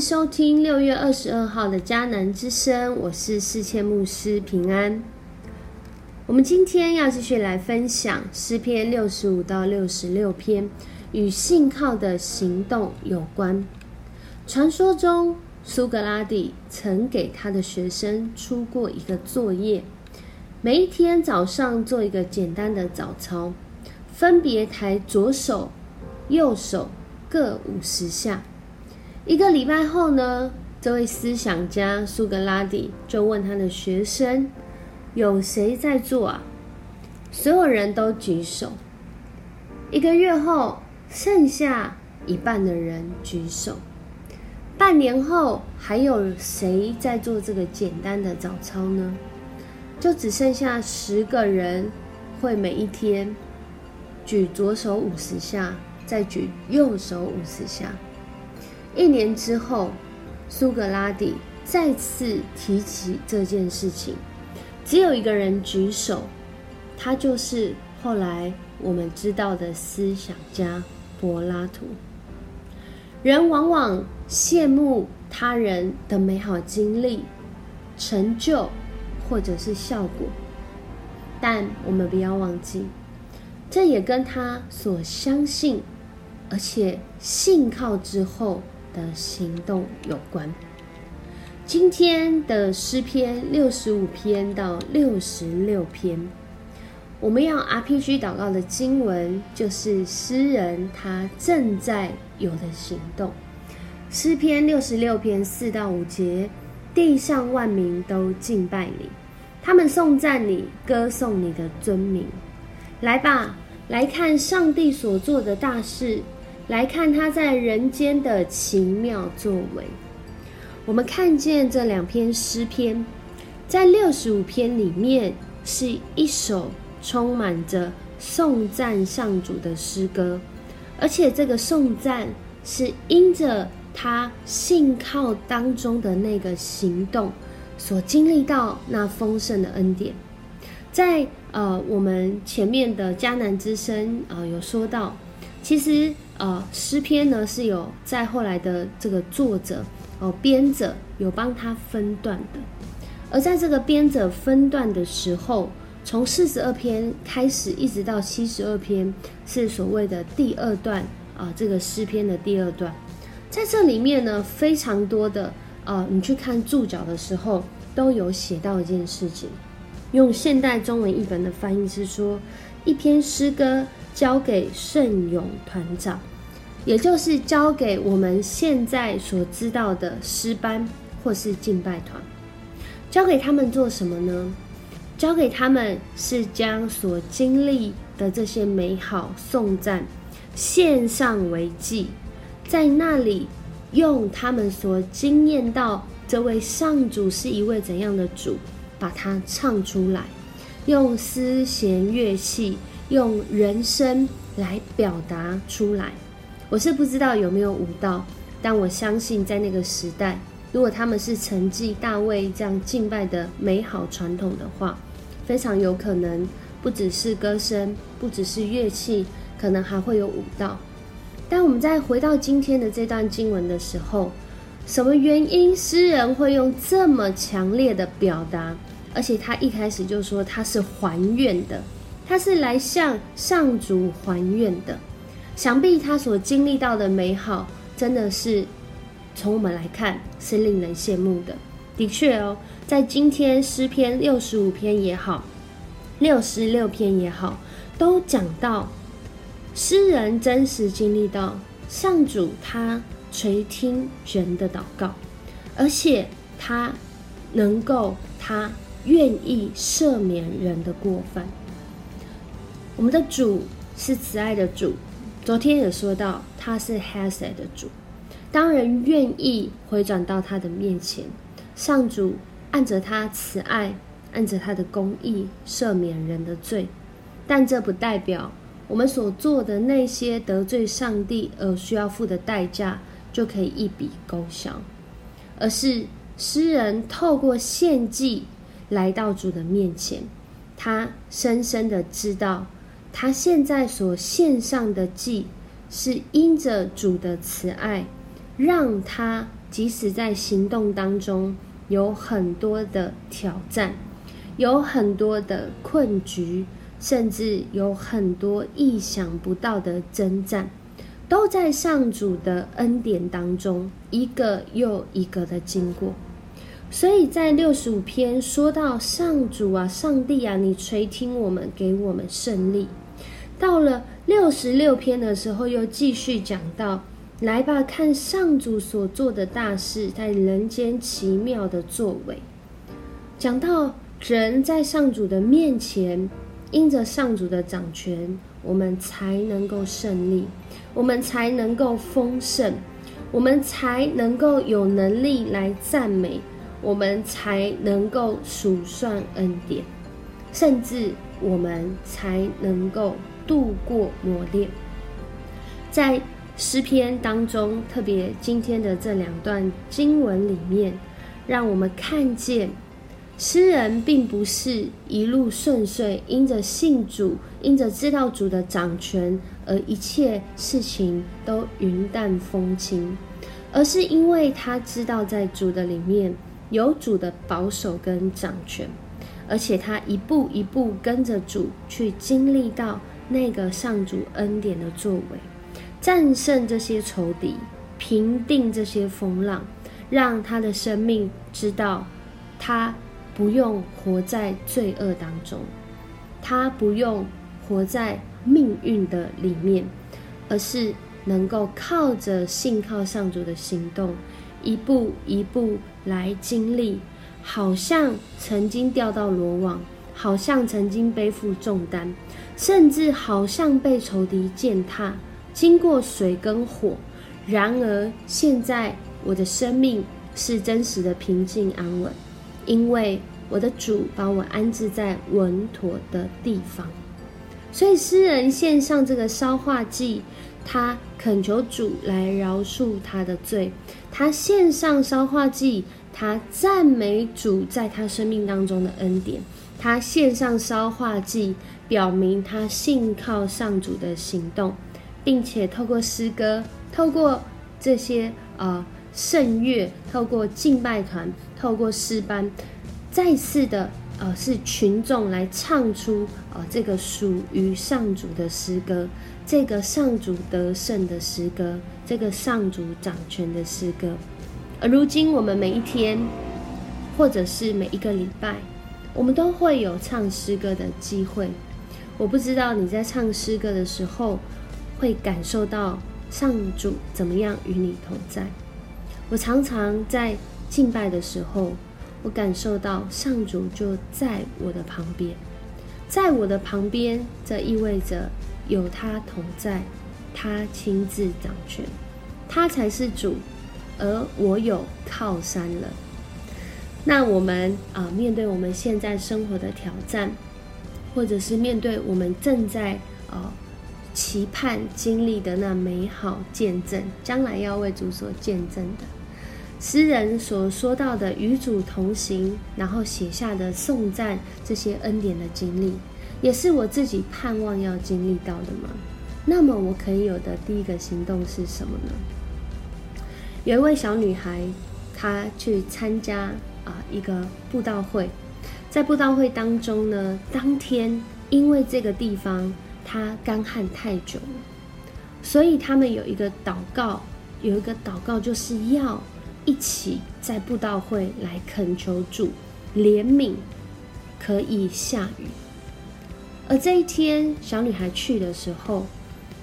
收听六月二十二号的迦南之声，我是世谦牧师平安。我们今天要继续来分享诗篇六十五到六十六篇，与信靠的行动有关。传说中，苏格拉底曾给他的学生出过一个作业，每一天早上做一个简单的早操，分别抬左手、右手各五十下。一个礼拜后呢，这位思想家苏格拉底就问他的学生：“有谁在做啊？”所有人都举手。一个月后，剩下一半的人举手。半年后，还有谁在做这个简单的早操呢？就只剩下十个人会每一天举左手五十下，再举右手五十下。一年之后，苏格拉底再次提起这件事情，只有一个人举手，他就是后来我们知道的思想家柏拉图。人往往羡慕他人的美好经历、成就或者是效果，但我们不要忘记，这也跟他所相信而且信靠之后。的行动有关。今天的诗篇六十五篇到六十六篇，我们要 RPG 祷告的经文就是诗人他正在有的行动。诗篇六十六篇四到五节，地上万民都敬拜你，他们颂赞你，歌颂你的尊名。来吧，来看上帝所做的大事。来看他在人间的奇妙作为。我们看见这两篇诗篇，在六十五篇里面是一首充满着颂赞上主的诗歌，而且这个颂赞是因着他信靠当中的那个行动所经历到那丰盛的恩典。在呃，我们前面的迦南之声啊，有说到，其实。呃，诗篇呢是有在后来的这个作者哦编者有帮他分段的，而在这个编者分段的时候，从四十二篇开始一直到七十二篇是所谓的第二段啊，这个诗篇的第二段，在这里面呢非常多的呃，你去看注脚的时候都有写到一件事情，用现代中文译本的翻译是说，一篇诗歌交给圣咏团长。也就是交给我们现在所知道的诗班或是敬拜团，交给他们做什么呢？交给他们是将所经历的这些美好颂赞献上为祭，在那里用他们所经验到这位上主是一位怎样的主，把它唱出来，用丝弦乐器，用人声来表达出来。我是不知道有没有舞蹈，但我相信在那个时代，如果他们是承继大卫这样敬拜的美好传统的话，非常有可能不只是歌声，不只是乐器，可能还会有舞蹈。但我们在回到今天的这段经文的时候，什么原因诗人会用这么强烈的表达？而且他一开始就说他是还愿的，他是来向上主还愿的。想必他所经历到的美好，真的是从我们来看是令人羡慕的。的确哦，在今天诗篇六十五篇也好，六十六篇也好，都讲到诗人真实经历到上主他垂听人的祷告，而且他能够他愿意赦免人的过犯。我们的主是慈爱的主。昨天也说到，他是 Has 的主。当人愿意回转到他的面前，上主按着他慈爱，按着他的公义赦免人的罪。但这不代表我们所做的那些得罪上帝而需要付的代价就可以一笔勾销，而是诗人透过献祭来到主的面前，他深深的知道。他现在所献上的祭，是因着主的慈爱，让他即使在行动当中有很多的挑战，有很多的困局，甚至有很多意想不到的征战，都在上主的恩典当中一个又一个的经过。所以在六十五篇说到上主啊，上帝啊，你垂听我们，给我们胜利。到了六十六篇的时候，又继续讲到，来吧，看上主所做的大事，在人间奇妙的作为。讲到人在上主的面前，因着上主的掌权，我们才能够胜利，我们才能够丰盛，我们才能够有能力来赞美。我们才能够数算恩典，甚至我们才能够度过磨练。在诗篇当中，特别今天的这两段经文里面，让我们看见诗人并不是一路顺遂，因着信主，因着知道主的掌权，而一切事情都云淡风轻，而是因为他知道在主的里面。有主的保守跟掌权，而且他一步一步跟着主去经历到那个上主恩典的作为，战胜这些仇敌，平定这些风浪，让他的生命知道，他不用活在罪恶当中，他不用活在命运的里面，而是能够靠着信靠上主的行动。一步一步来经历，好像曾经掉到罗网，好像曾经背负重担，甚至好像被仇敌践踏，经过水跟火。然而现在我的生命是真实的平静安稳，因为我的主把我安置在稳妥的地方。所以诗人献上这个烧化祭。他恳求主来饶恕他的罪，他献上烧化祭，他赞美主在他生命当中的恩典，他献上烧化祭，表明他信靠上主的行动，并且透过诗歌，透过这些呃圣乐，透过敬拜团，透过诗班，再次的呃是群众来唱出呃这个属于上主的诗歌。这个上主得胜的诗歌，这个上主掌权的诗歌，而如今我们每一天，或者是每一个礼拜，我们都会有唱诗歌的机会。我不知道你在唱诗歌的时候，会感受到上主怎么样与你同在。我常常在敬拜的时候，我感受到上主就在我的旁边，在我的旁边，这意味着。有他同在，他亲自掌权，他才是主，而我有靠山了。那我们啊，面对我们现在生活的挑战，或者是面对我们正在呃期盼经历的那美好见证，将来要为主所见证的诗人所说到的与主同行，然后写下的颂赞这些恩典的经历。也是我自己盼望要经历到的吗？那么我可以有的第一个行动是什么呢？有一位小女孩，她去参加啊一个布道会，在布道会当中呢，当天因为这个地方它干旱太久了，所以他们有一个祷告，有一个祷告就是要一起在布道会来恳求主怜悯，可以下雨。而这一天，小女孩去的时候，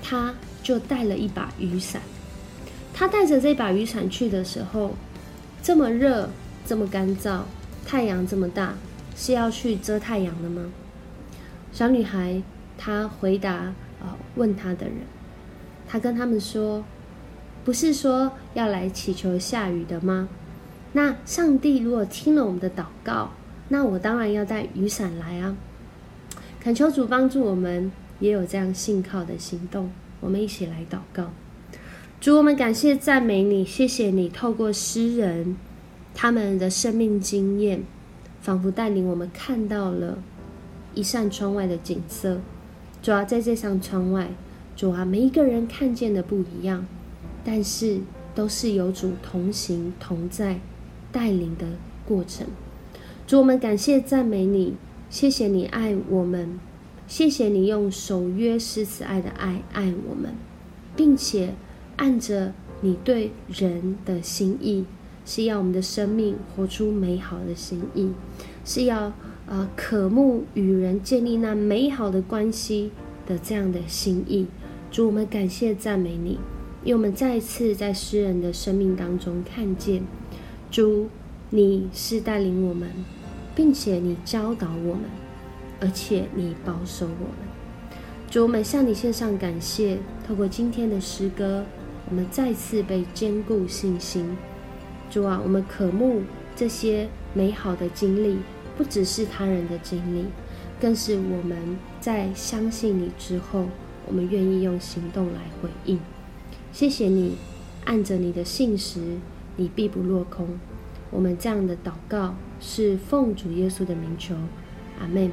她就带了一把雨伞。她带着这把雨伞去的时候，这么热，这么干燥，太阳这么大，是要去遮太阳的吗？小女孩她回答：“啊，问她的人，她跟他们说，不是说要来祈求下雨的吗？那上帝如果听了我们的祷告，那我当然要带雨伞来啊。”恳求主帮助我们，也有这样信靠的行动。我们一起来祷告：主，我们感谢赞美你，谢谢你透过诗人他们的生命经验，仿佛带领我们看到了一扇窗外的景色。主啊，在这扇窗外，主啊，每一个人看见的不一样，但是都是有主同行同在带领的过程。主，我们感谢赞美你，谢谢你爱我们，谢谢你用守约施慈爱的爱爱我们，并且按着你对人的心意，是要我们的生命活出美好的心意，是要呃渴慕与人建立那美好的关系的这样的心意。主，我们感谢赞美你，因为我们再一次在诗人的生命当中看见，主，你是带领我们，并且你教导我们，而且你保守我们。主，我们向你献上感谢。透过今天的诗歌，我们再次被坚固信心。主啊，我们渴慕这些美好的经历，不只是他人的经历，更是我们在相信你之后。我们愿意用行动来回应，谢谢你，按着你的信实，你必不落空。我们这样的祷告是奉主耶稣的名求，阿门。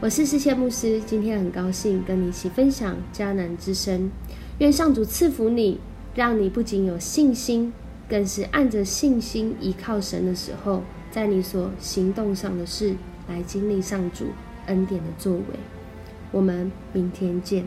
我是世界牧师，今天很高兴跟你一起分享迦南之声。愿上主赐福你，让你不仅有信心，更是按着信心依靠神的时候，在你所行动上的事来经历上主恩典的作为。我们明天见。